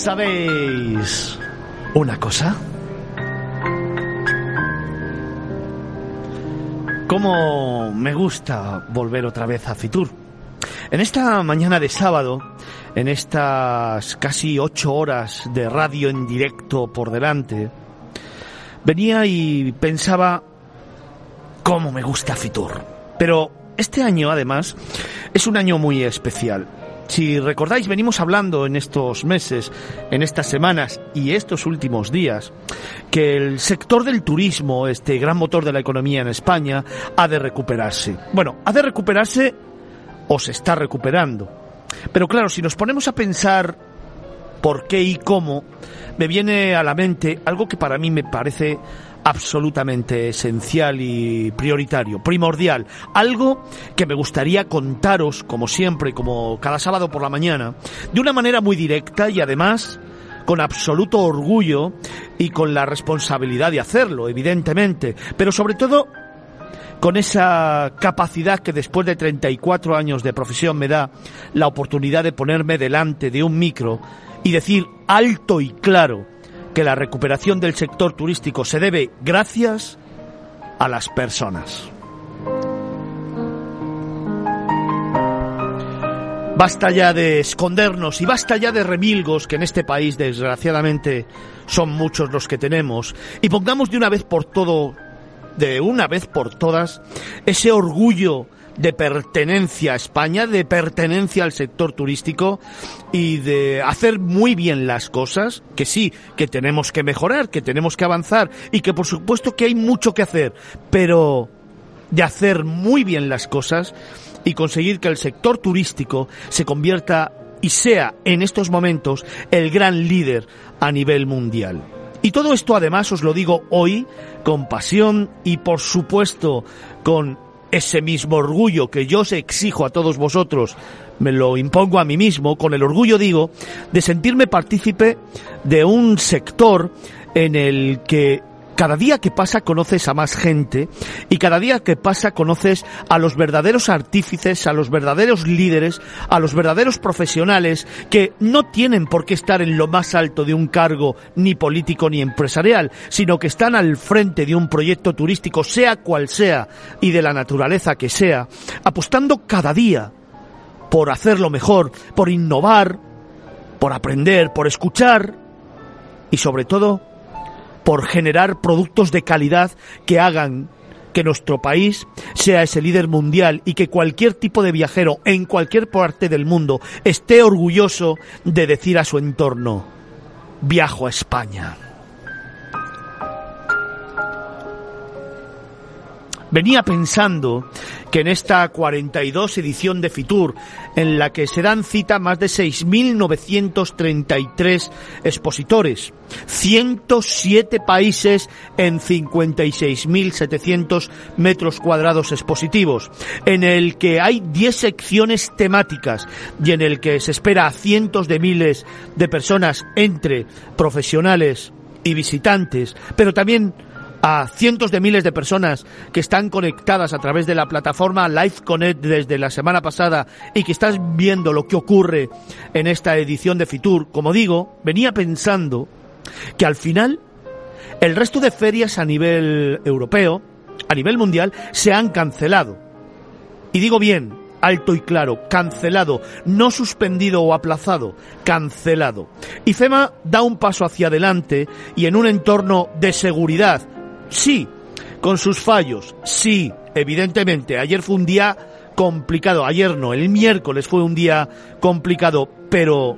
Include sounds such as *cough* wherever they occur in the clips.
¿Sabéis una cosa? ¿Cómo me gusta volver otra vez a Fitur? En esta mañana de sábado, en estas casi ocho horas de radio en directo por delante, venía y pensaba cómo me gusta Fitur. Pero este año, además, es un año muy especial. Si recordáis, venimos hablando en estos meses, en estas semanas y estos últimos días, que el sector del turismo, este gran motor de la economía en España, ha de recuperarse. Bueno, ha de recuperarse o se está recuperando. Pero claro, si nos ponemos a pensar por qué y cómo, me viene a la mente algo que para mí me parece absolutamente esencial y prioritario, primordial, algo que me gustaría contaros, como siempre, como cada sábado por la mañana, de una manera muy directa y además con absoluto orgullo y con la responsabilidad de hacerlo, evidentemente, pero sobre todo con esa capacidad que después de 34 años de profesión me da la oportunidad de ponerme delante de un micro y decir alto y claro que la recuperación del sector turístico se debe gracias a las personas. Basta ya de escondernos y basta ya de remilgos que en este país desgraciadamente son muchos los que tenemos y pongamos de una vez por todo, de una vez por todas, ese orgullo de pertenencia a España, de pertenencia al sector turístico y de hacer muy bien las cosas, que sí, que tenemos que mejorar, que tenemos que avanzar y que por supuesto que hay mucho que hacer, pero de hacer muy bien las cosas y conseguir que el sector turístico se convierta y sea en estos momentos el gran líder a nivel mundial. Y todo esto además os lo digo hoy con pasión y por supuesto con ese mismo orgullo que yo os exijo a todos vosotros, me lo impongo a mí mismo, con el orgullo digo, de sentirme partícipe de un sector en el que cada día que pasa conoces a más gente y cada día que pasa conoces a los verdaderos artífices, a los verdaderos líderes, a los verdaderos profesionales que no tienen por qué estar en lo más alto de un cargo ni político ni empresarial, sino que están al frente de un proyecto turístico, sea cual sea y de la naturaleza que sea, apostando cada día por hacerlo mejor, por innovar, por aprender, por escuchar y sobre todo por generar productos de calidad que hagan que nuestro país sea ese líder mundial y que cualquier tipo de viajero en cualquier parte del mundo esté orgulloso de decir a su entorno, viajo a España. Venía pensando que en esta 42 edición de Fitur, en la que se dan cita más de 6.933 expositores, 107 países en 56.700 metros cuadrados expositivos, en el que hay 10 secciones temáticas y en el que se espera a cientos de miles de personas entre profesionales y visitantes, pero también a cientos de miles de personas que están conectadas a través de la plataforma Live Connect desde la semana pasada y que estás viendo lo que ocurre en esta edición de Fitur, como digo, venía pensando que al final el resto de ferias a nivel europeo, a nivel mundial, se han cancelado. Y digo bien, alto y claro, cancelado, no suspendido o aplazado, cancelado. Y FEMA da un paso hacia adelante y en un entorno de seguridad, Sí, con sus fallos, sí, evidentemente. Ayer fue un día complicado, ayer no, el miércoles fue un día complicado, pero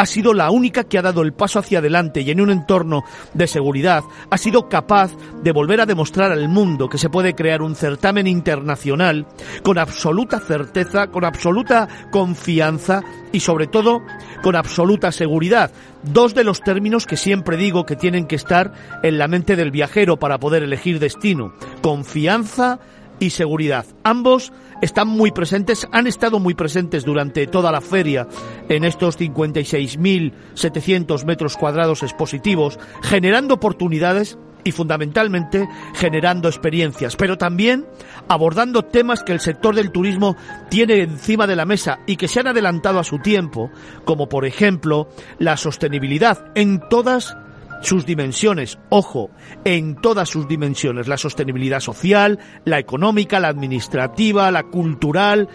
ha sido la única que ha dado el paso hacia adelante y en un entorno de seguridad ha sido capaz de volver a demostrar al mundo que se puede crear un certamen internacional con absoluta certeza, con absoluta confianza y sobre todo con absoluta seguridad. Dos de los términos que siempre digo que tienen que estar en la mente del viajero para poder elegir destino. Confianza y seguridad. Ambos están muy presentes, han estado muy presentes durante toda la feria en estos 56.700 metros cuadrados expositivos, generando oportunidades y fundamentalmente generando experiencias, pero también abordando temas que el sector del turismo tiene encima de la mesa y que se han adelantado a su tiempo, como por ejemplo la sostenibilidad en todas sus dimensiones, ojo, en todas sus dimensiones, la sostenibilidad social, la económica, la administrativa, la cultural,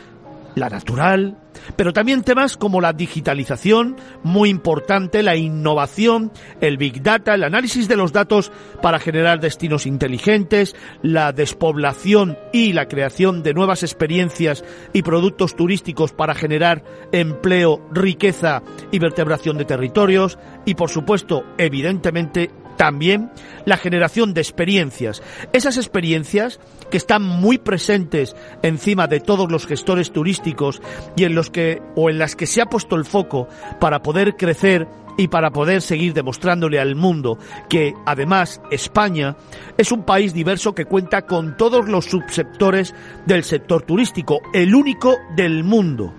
la natural, pero también temas como la digitalización, muy importante, la innovación, el big data, el análisis de los datos para generar destinos inteligentes, la despoblación y la creación de nuevas experiencias y productos turísticos para generar empleo, riqueza y vertebración de territorios y por supuesto, evidentemente, también la generación de experiencias. Esas experiencias que están muy presentes encima de todos los gestores turísticos y en los que o en las que se ha puesto el foco para poder crecer y para poder seguir demostrándole al mundo que además España es un país diverso que cuenta con todos los subsectores del sector turístico, el único del mundo.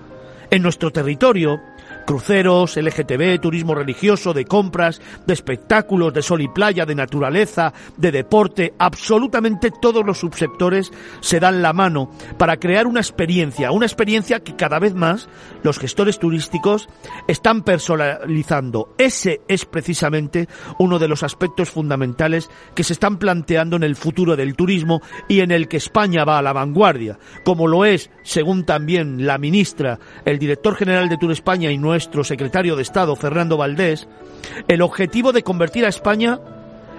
En nuestro territorio cruceros, LGTB, turismo religioso, de compras, de espectáculos, de sol y playa, de naturaleza, de deporte, absolutamente todos los subsectores se dan la mano para crear una experiencia, una experiencia que cada vez más los gestores turísticos están personalizando. Ese es precisamente uno de los aspectos fundamentales que se están planteando en el futuro del turismo y en el que España va a la vanguardia, como lo es, según también la ministra, el director general de Tour España y nuestro secretario de Estado, Fernando Valdés, el objetivo de convertir a España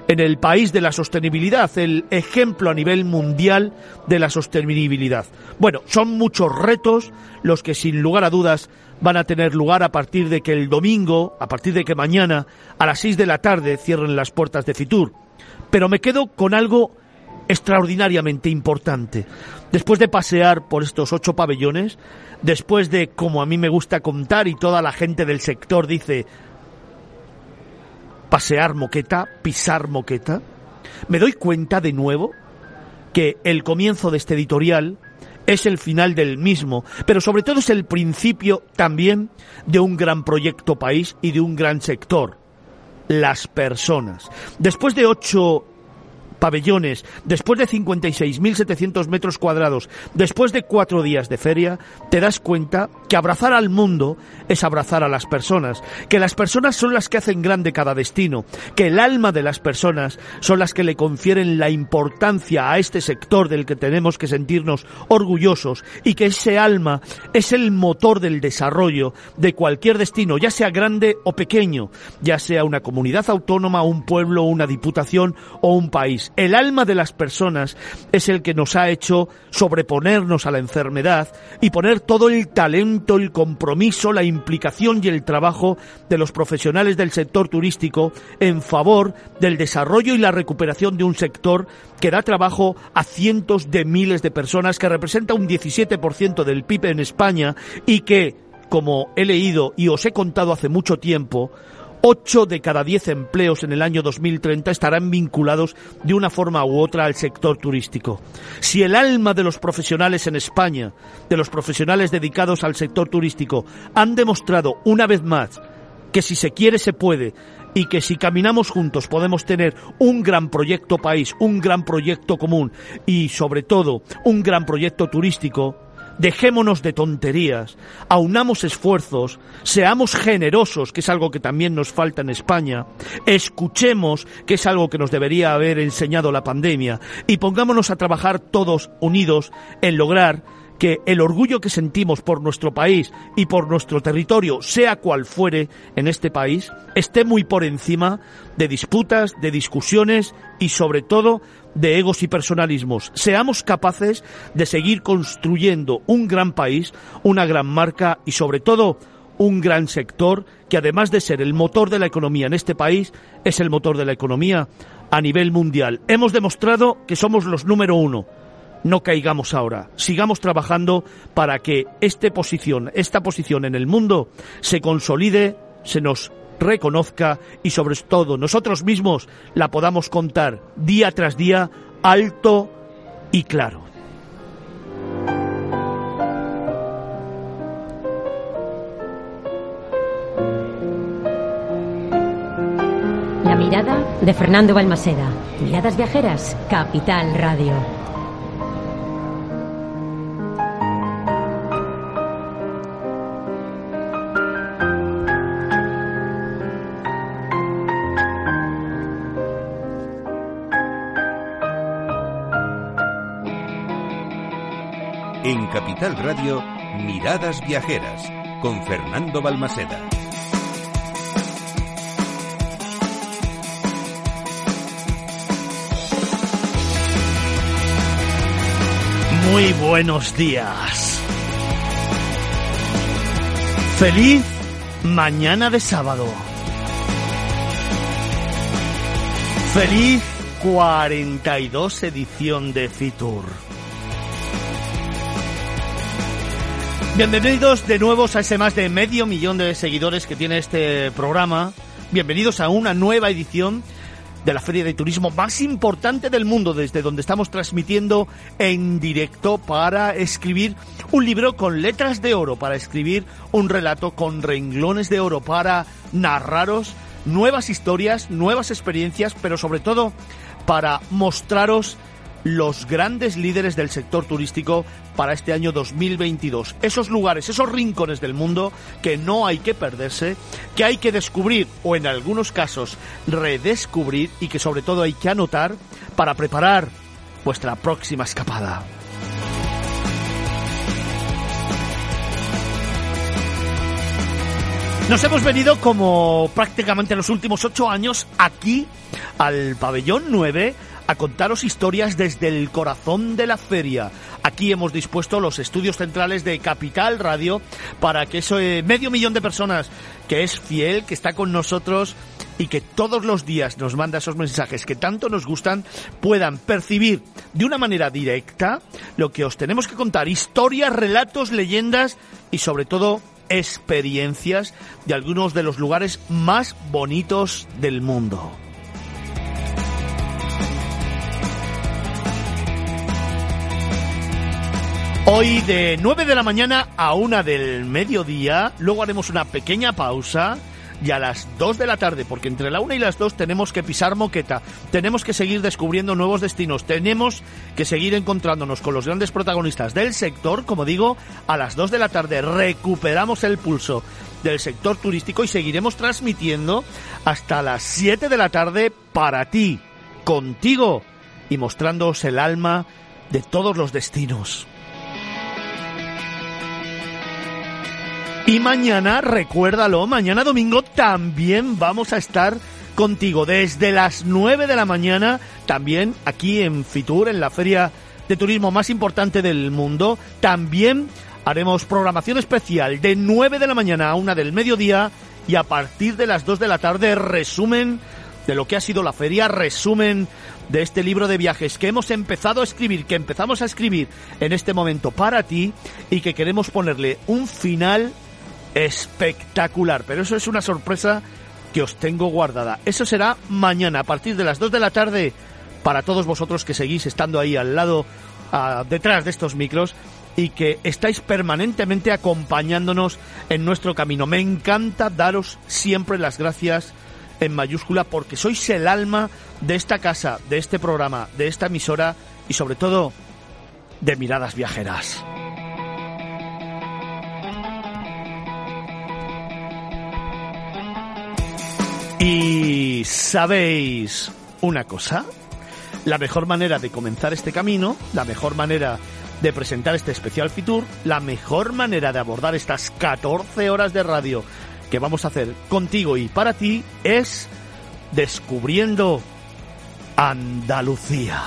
en el país de la sostenibilidad, el ejemplo a nivel mundial de la sostenibilidad. Bueno, son muchos retos los que sin lugar a dudas van a tener lugar a partir de que el domingo, a partir de que mañana a las 6 de la tarde cierren las puertas de Fitur. Pero me quedo con algo extraordinariamente importante. Después de pasear por estos ocho pabellones, después de, como a mí me gusta contar y toda la gente del sector dice, pasear moqueta, pisar moqueta, me doy cuenta de nuevo que el comienzo de este editorial es el final del mismo, pero sobre todo es el principio también de un gran proyecto país y de un gran sector, las personas. Después de ocho pabellones, después de 56.700 metros cuadrados, después de cuatro días de feria, te das cuenta que abrazar al mundo es abrazar a las personas, que las personas son las que hacen grande cada destino, que el alma de las personas son las que le confieren la importancia a este sector del que tenemos que sentirnos orgullosos y que ese alma es el motor del desarrollo de cualquier destino, ya sea grande o pequeño, ya sea una comunidad autónoma, un pueblo, una diputación o un país. El alma de las personas es el que nos ha hecho sobreponernos a la enfermedad y poner todo el talento, el compromiso, la implicación y el trabajo de los profesionales del sector turístico en favor del desarrollo y la recuperación de un sector que da trabajo a cientos de miles de personas, que representa un 17% del PIB en España y que, como he leído y os he contado hace mucho tiempo, 8 de cada 10 empleos en el año 2030 estarán vinculados de una forma u otra al sector turístico. Si el alma de los profesionales en España, de los profesionales dedicados al sector turístico, han demostrado una vez más que si se quiere se puede y que si caminamos juntos podemos tener un gran proyecto país, un gran proyecto común y sobre todo un gran proyecto turístico, dejémonos de tonterías, aunamos esfuerzos, seamos generosos, que es algo que también nos falta en España, escuchemos, que es algo que nos debería haber enseñado la pandemia, y pongámonos a trabajar todos unidos en lograr que el orgullo que sentimos por nuestro país y por nuestro territorio, sea cual fuere en este país, esté muy por encima de disputas, de discusiones y sobre todo de egos y personalismos. Seamos capaces de seguir construyendo un gran país, una gran marca y sobre todo un gran sector que además de ser el motor de la economía en este país, es el motor de la economía a nivel mundial. Hemos demostrado que somos los número uno no caigamos ahora. Sigamos trabajando para que esta posición, esta posición en el mundo se consolide, se nos reconozca y sobre todo nosotros mismos la podamos contar día tras día alto y claro. La mirada de Fernando Balmaseda. Miradas Viajeras, Capital Radio. En Capital Radio, Miradas Viajeras, con Fernando Balmaseda. Muy buenos días. Feliz mañana de sábado. Feliz 42 edición de Fitur. Bienvenidos de nuevo a ese más de medio millón de seguidores que tiene este programa. Bienvenidos a una nueva edición de la feria de turismo más importante del mundo, desde donde estamos transmitiendo en directo para escribir un libro con letras de oro, para escribir un relato con renglones de oro, para narraros nuevas historias, nuevas experiencias, pero sobre todo para mostraros los grandes líderes del sector turístico para este año 2022. Esos lugares, esos rincones del mundo que no hay que perderse, que hay que descubrir o en algunos casos redescubrir y que sobre todo hay que anotar para preparar vuestra próxima escapada. Nos hemos venido como prácticamente los últimos ocho años aquí al pabellón 9 a contaros historias desde el corazón de la feria. Aquí hemos dispuesto los estudios centrales de Capital Radio para que ese medio millón de personas que es fiel, que está con nosotros y que todos los días nos manda esos mensajes que tanto nos gustan, puedan percibir de una manera directa lo que os tenemos que contar, historias, relatos, leyendas y sobre todo experiencias de algunos de los lugares más bonitos del mundo. Hoy de 9 de la mañana a 1 del mediodía, luego haremos una pequeña pausa y a las 2 de la tarde, porque entre la 1 y las 2 tenemos que pisar moqueta, tenemos que seguir descubriendo nuevos destinos, tenemos que seguir encontrándonos con los grandes protagonistas del sector, como digo, a las 2 de la tarde recuperamos el pulso del sector turístico y seguiremos transmitiendo hasta las 7 de la tarde para ti, contigo y mostrándoos el alma de todos los destinos. Y mañana, recuérdalo, mañana domingo también vamos a estar contigo desde las 9 de la mañana, también aquí en Fitur, en la feria de turismo más importante del mundo. También haremos programación especial de 9 de la mañana a 1 del mediodía y a partir de las 2 de la tarde resumen de lo que ha sido la feria, resumen de este libro de viajes que hemos empezado a escribir, que empezamos a escribir en este momento para ti y que queremos ponerle un final espectacular. Pero eso es una sorpresa que os tengo guardada. Eso será mañana a partir de las 2 de la tarde para todos vosotros que seguís estando ahí al lado, detrás de estos micros y que estáis permanentemente acompañándonos en nuestro camino. Me encanta daros siempre las gracias en mayúscula porque sois el alma de esta casa, de este programa, de esta emisora y sobre todo de miradas viajeras. Y sabéis una cosa, la mejor manera de comenzar este camino, la mejor manera de presentar este especial Fitur, la mejor manera de abordar estas 14 horas de radio que vamos a hacer contigo y para ti es descubriendo Andalucía.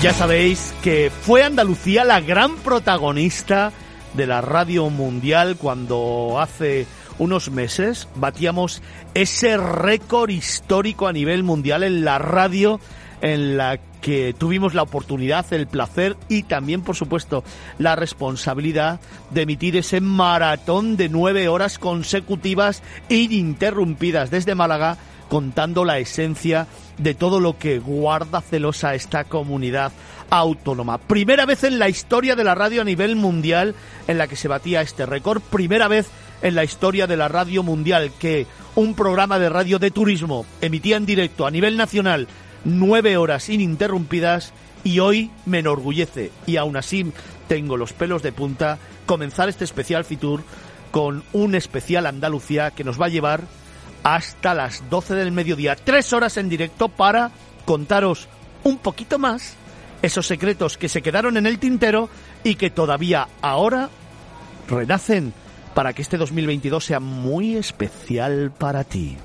Ya sabéis que fue Andalucía la gran protagonista de la radio mundial cuando hace unos meses batíamos ese récord histórico a nivel mundial en la radio en la que tuvimos la oportunidad, el placer y también, por supuesto, la responsabilidad de emitir ese maratón de nueve horas consecutivas ininterrumpidas desde Málaga, contando la esencia de todo lo que guarda celosa esta comunidad autónoma. Primera vez en la historia de la radio a nivel mundial en la que se batía este récord, primera vez en la historia de la radio mundial que un programa de radio de turismo emitía en directo a nivel nacional nueve horas ininterrumpidas y hoy me enorgullece. Y aún así tengo los pelos de punta comenzar este especial Fitur con un especial Andalucía que nos va a llevar hasta las 12 del mediodía, tres horas en directo para contaros un poquito más esos secretos que se quedaron en el tintero y que todavía ahora renacen para que este 2022 sea muy especial para ti.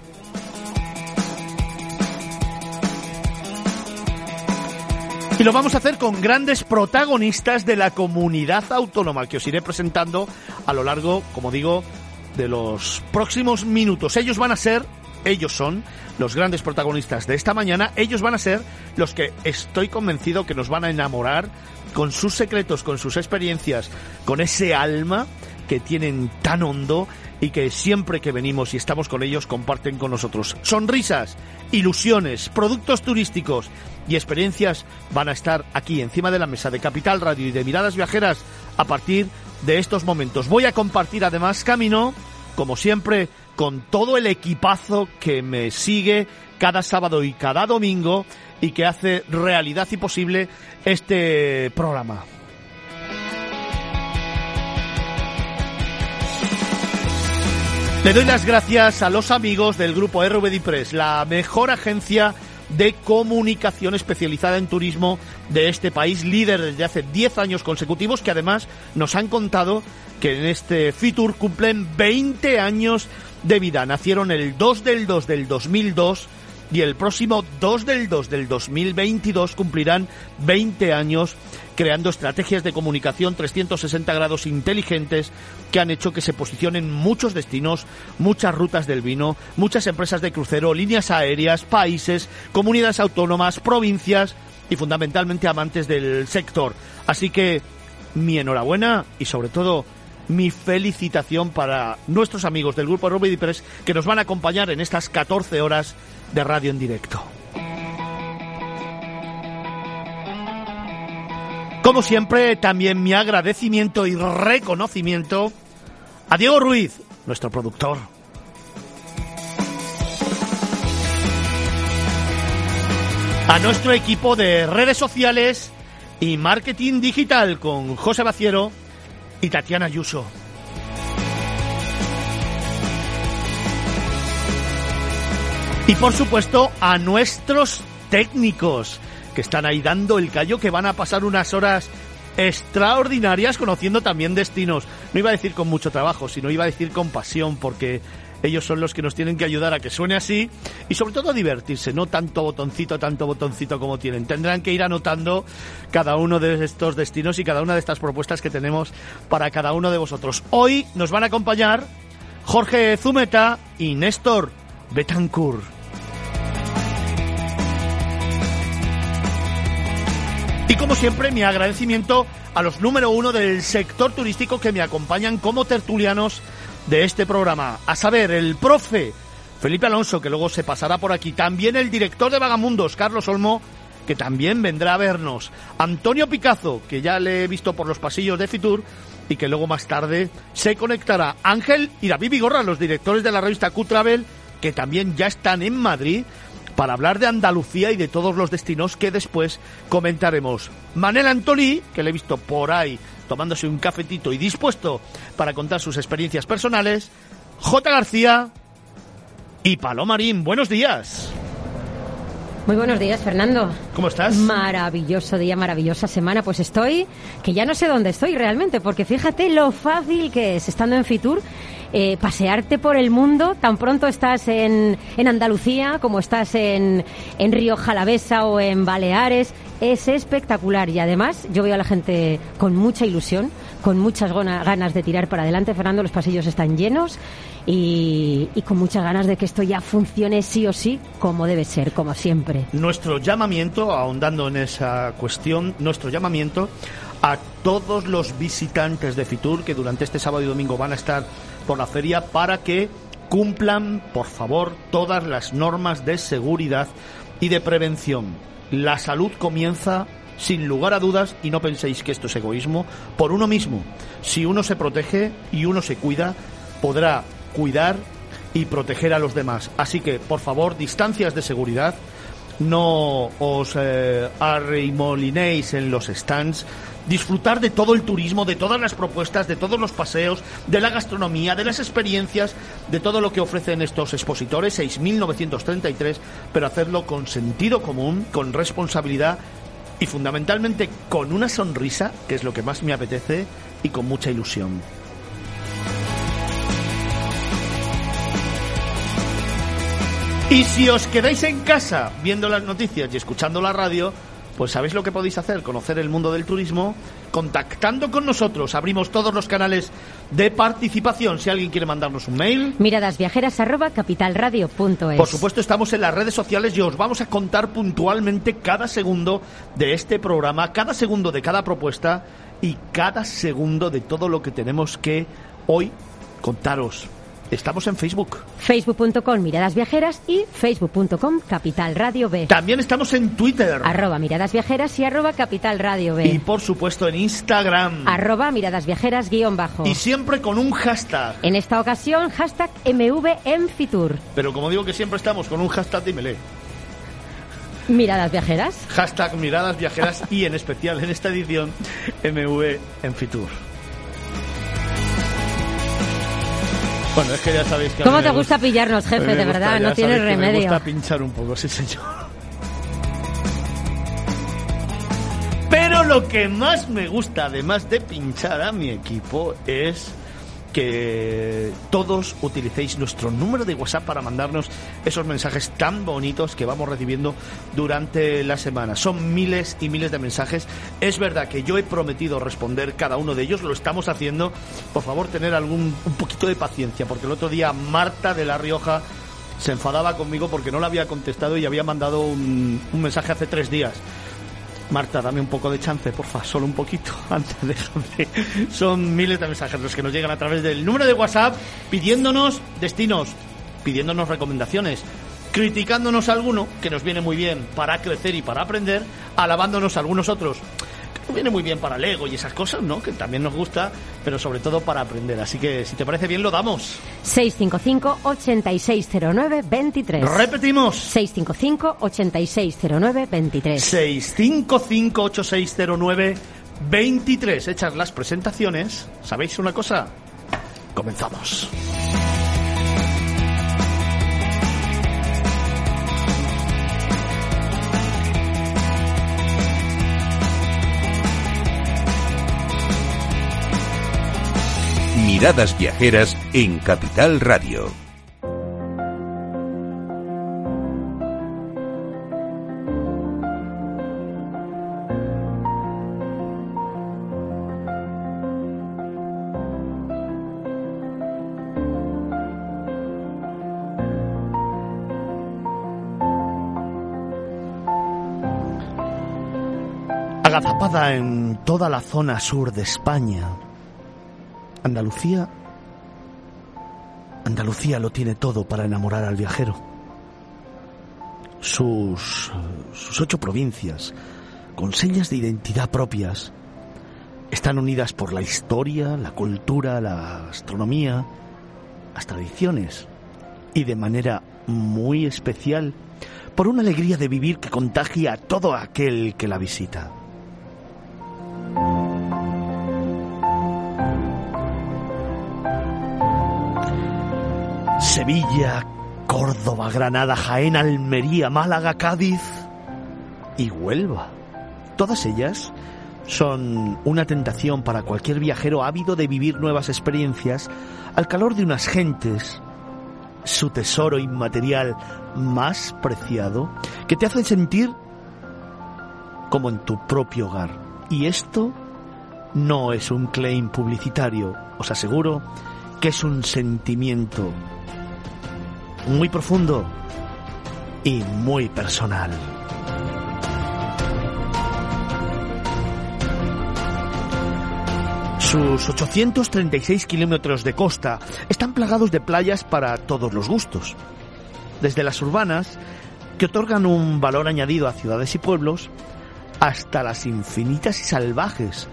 Y lo vamos a hacer con grandes protagonistas de la comunidad autónoma que os iré presentando a lo largo, como digo, de los próximos minutos. Ellos van a ser, ellos son los grandes protagonistas de esta mañana, ellos van a ser los que estoy convencido que nos van a enamorar con sus secretos, con sus experiencias, con ese alma que tienen tan hondo y que siempre que venimos y estamos con ellos comparten con nosotros. Sonrisas, ilusiones, productos turísticos y experiencias van a estar aquí encima de la mesa de Capital Radio y de Miradas Viajeras a partir de estos momentos. Voy a compartir además camino, como siempre, con todo el equipazo que me sigue cada sábado y cada domingo y que hace realidad y posible este programa. Le doy las gracias a los amigos del grupo RVD Press, la mejor agencia de comunicación especializada en turismo de este país, líder desde hace 10 años consecutivos, que además nos han contado que en este Fitur cumplen 20 años de vida. Nacieron el 2 del 2 del 2002 y el próximo 2 del 2 del 2022 cumplirán 20 años creando estrategias de comunicación 360 grados inteligentes que han hecho que se posicionen muchos destinos, muchas rutas del vino, muchas empresas de crucero, líneas aéreas, países, comunidades autónomas, provincias y fundamentalmente amantes del sector. Así que mi enhorabuena y sobre todo mi felicitación para nuestros amigos del grupo Ruby Press que nos van a acompañar en estas 14 horas de radio en directo. Como siempre, también mi agradecimiento y reconocimiento a Diego Ruiz, nuestro productor. A nuestro equipo de redes sociales y marketing digital con José Baciero y Tatiana Ayuso. Y por supuesto a nuestros técnicos que están ahí dando el callo, que van a pasar unas horas extraordinarias conociendo también destinos. No iba a decir con mucho trabajo, sino iba a decir con pasión, porque ellos son los que nos tienen que ayudar a que suene así y sobre todo a divertirse, no tanto botoncito, tanto botoncito como tienen. Tendrán que ir anotando cada uno de estos destinos y cada una de estas propuestas que tenemos para cada uno de vosotros. Hoy nos van a acompañar Jorge Zumeta y Néstor Betancourt. Y como siempre, mi agradecimiento a los número uno del sector turístico que me acompañan como tertulianos de este programa. A saber, el profe Felipe Alonso, que luego se pasará por aquí. También el director de Vagamundos, Carlos Olmo, que también vendrá a vernos. Antonio Picazo, que ya le he visto por los pasillos de Fitur y que luego más tarde se conectará. Ángel y David Vigorra, los directores de la revista Q-Travel, que también ya están en Madrid para hablar de Andalucía y de todos los destinos que después comentaremos. Manel Antolí, que le he visto por ahí tomándose un cafetito y dispuesto para contar sus experiencias personales. J. García y Palomarín. Buenos días. Muy buenos días, Fernando. ¿Cómo estás? Maravilloso día, maravillosa semana. Pues estoy, que ya no sé dónde estoy realmente, porque fíjate lo fácil que es estando en Fitur eh, pasearte por el mundo. Tan pronto estás en, en Andalucía como estás en, en Río Jalavesa o en Baleares. Es espectacular y además yo veo a la gente con mucha ilusión, con muchas ganas de tirar para adelante. Fernando, los pasillos están llenos y, y, con muchas ganas de que esto ya funcione sí o sí como debe ser, como siempre. Nuestro llamamiento, ahondando en esa cuestión, nuestro llamamiento a todos los visitantes de Fitur que durante este sábado y domingo van a estar por la feria para que cumplan, por favor, todas las normas de seguridad y de prevención. La salud comienza sin lugar a dudas, y no penséis que esto es egoísmo, por uno mismo. Si uno se protege y uno se cuida, podrá cuidar y proteger a los demás. Así que, por favor, distancias de seguridad, no os eh, arrimolinéis en los stands, disfrutar de todo el turismo, de todas las propuestas, de todos los paseos, de la gastronomía, de las experiencias, de todo lo que ofrecen estos expositores, 6.933, pero hacerlo con sentido común, con responsabilidad y fundamentalmente con una sonrisa, que es lo que más me apetece, y con mucha ilusión. Y si os quedáis en casa viendo las noticias y escuchando la radio, pues sabéis lo que podéis hacer, conocer el mundo del turismo, contactando con nosotros. Abrimos todos los canales de participación. Si alguien quiere mandarnos un mail. Miradasviajeras arroba capitalradio.es. Por supuesto, estamos en las redes sociales y os vamos a contar puntualmente cada segundo de este programa, cada segundo de cada propuesta y cada segundo de todo lo que tenemos que hoy contaros. Estamos en Facebook. Facebook.com Miradas Viajeras y Facebook.com Capital Radio B. También estamos en Twitter. Arroba Miradas Viajeras y arroba Capital Radio B. Y por supuesto en Instagram. Arroba Miradas Viajeras guion bajo. Y siempre con un hashtag. En esta ocasión, hashtag MV en Fitur. Pero como digo que siempre estamos con un hashtag, dímele. Miradas Viajeras. Hashtag Miradas Viajeras y en especial en esta edición MV en Fitur. Bueno, es que ya sabéis que... ¿Cómo te me gusta pillarnos, jefe? De gusta, verdad, no tienes que Me remedio. gusta pinchar un poco, sí señor. Pero lo que más me gusta, además de pinchar a mi equipo, es que todos utilicéis nuestro número de WhatsApp para mandarnos esos mensajes tan bonitos que vamos recibiendo durante la semana. Son miles y miles de mensajes. Es verdad que yo he prometido responder cada uno de ellos, lo estamos haciendo. Por favor, tener algún un poquito de paciencia, porque el otro día Marta de La Rioja se enfadaba conmigo porque no le había contestado y había mandado un, un mensaje hace tres días. Marta, dame un poco de chance, porfa, solo un poquito. *laughs* Antes, déjame. Son miles de mensajes los que nos llegan a través del número de WhatsApp pidiéndonos destinos, pidiéndonos recomendaciones, criticándonos a alguno, que nos viene muy bien para crecer y para aprender, alabándonos a algunos otros, viene muy bien para el ego y esas cosas, ¿no? Que también nos gusta, pero sobre todo para aprender. Así que, si te parece bien, lo damos. 655-8609-23. Repetimos. 655-8609-23. 655-8609-23. Hechas las presentaciones, ¿sabéis una cosa? Comenzamos. Miradas Viajeras en Capital Radio. Agazapada en toda la zona sur de España, Andalucía, Andalucía lo tiene todo para enamorar al viajero. Sus, sus ocho provincias, con señas de identidad propias, están unidas por la historia, la cultura, la gastronomía, las tradiciones y de manera muy especial por una alegría de vivir que contagia a todo aquel que la visita. Sevilla, Córdoba, Granada, Jaén, Almería, Málaga, Cádiz y Huelva. Todas ellas son una tentación para cualquier viajero ávido de vivir nuevas experiencias al calor de unas gentes, su tesoro inmaterial más preciado, que te hacen sentir como en tu propio hogar. Y esto no es un claim publicitario, os aseguro que es un sentimiento muy profundo y muy personal. Sus 836 kilómetros de costa están plagados de playas para todos los gustos. Desde las urbanas, que otorgan un valor añadido a ciudades y pueblos, hasta las infinitas y salvajes,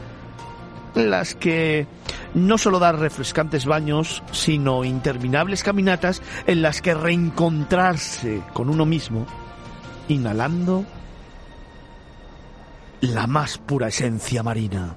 las que no solo dar refrescantes baños, sino interminables caminatas en las que reencontrarse con uno mismo, inhalando la más pura esencia marina.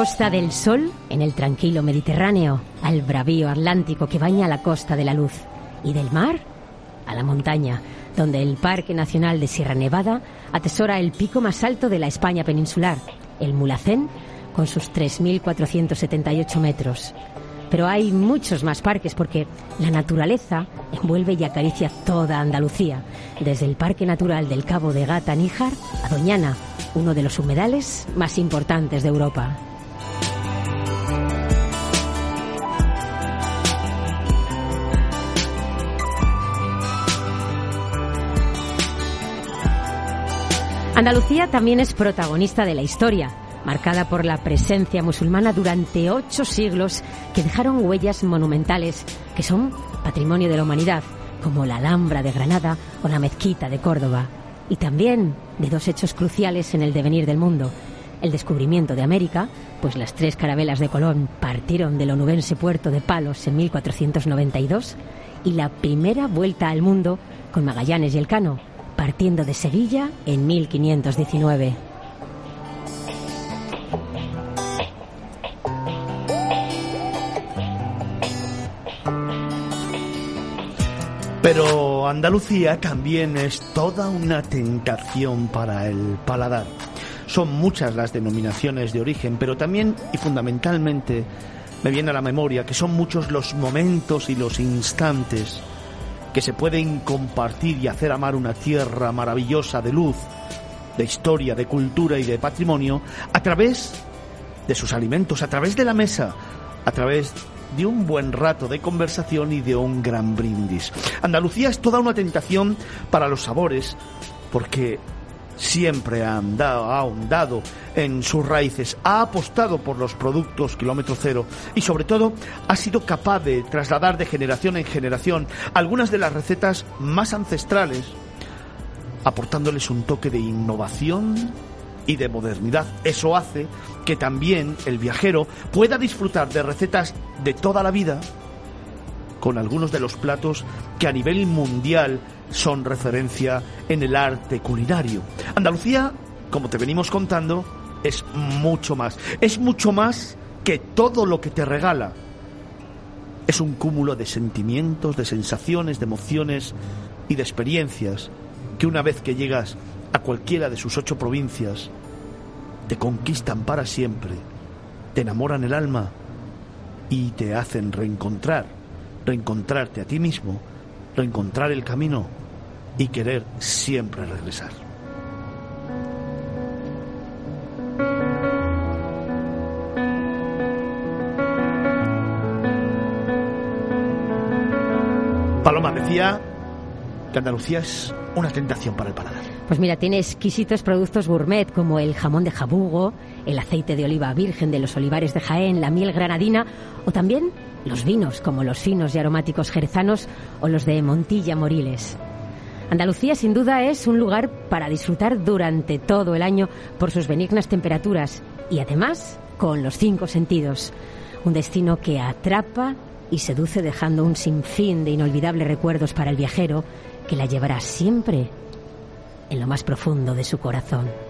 Costa del sol, en el tranquilo Mediterráneo, al bravío Atlántico que baña la costa de la luz. Y del mar a la montaña, donde el Parque Nacional de Sierra Nevada atesora el pico más alto de la España peninsular, el Mulacén, con sus 3.478 metros. Pero hay muchos más parques porque la naturaleza envuelve y acaricia toda Andalucía, desde el Parque Natural del Cabo de Gata Níjar a Doñana, uno de los humedales más importantes de Europa. Andalucía también es protagonista de la historia, marcada por la presencia musulmana durante ocho siglos que dejaron huellas monumentales que son patrimonio de la humanidad, como la Alhambra de Granada o la Mezquita de Córdoba y también de dos hechos cruciales en el devenir del mundo. El descubrimiento de América, pues las tres carabelas de Colón partieron del onubense puerto de Palos en 1492, y la primera vuelta al mundo con Magallanes y Elcano, partiendo de Sevilla en 1519. Pero Andalucía también es toda una tentación para el paladar. Son muchas las denominaciones de origen, pero también y fundamentalmente me viene a la memoria que son muchos los momentos y los instantes que se pueden compartir y hacer amar una tierra maravillosa de luz, de historia, de cultura y de patrimonio a través de sus alimentos, a través de la mesa, a través de un buen rato de conversación y de un gran brindis. Andalucía es toda una tentación para los sabores, porque siempre ha ahondado en sus raíces, ha apostado por los productos kilómetro cero y sobre todo ha sido capaz de trasladar de generación en generación algunas de las recetas más ancestrales, aportándoles un toque de innovación y de modernidad. Eso hace que también el viajero pueda disfrutar de recetas de toda la vida con algunos de los platos que a nivel mundial son referencia en el arte culinario. Andalucía, como te venimos contando, es mucho más. Es mucho más que todo lo que te regala. Es un cúmulo de sentimientos, de sensaciones, de emociones y de experiencias que una vez que llegas a cualquiera de sus ocho provincias, te conquistan para siempre, te enamoran el alma y te hacen reencontrar, reencontrarte a ti mismo, reencontrar el camino y querer siempre regresar. Paloma decía que Andalucía es una tentación para el paladar. Pues mira, tiene exquisitos productos gourmet como el jamón de jabugo, el aceite de oliva virgen de los olivares de Jaén, la miel granadina o también los vinos como los finos y aromáticos jerezanos o los de Montilla Moriles. Andalucía sin duda es un lugar para disfrutar durante todo el año por sus benignas temperaturas y además con los cinco sentidos. Un destino que atrapa y seduce dejando un sinfín de inolvidables recuerdos para el viajero que la llevará siempre en lo más profundo de su corazón.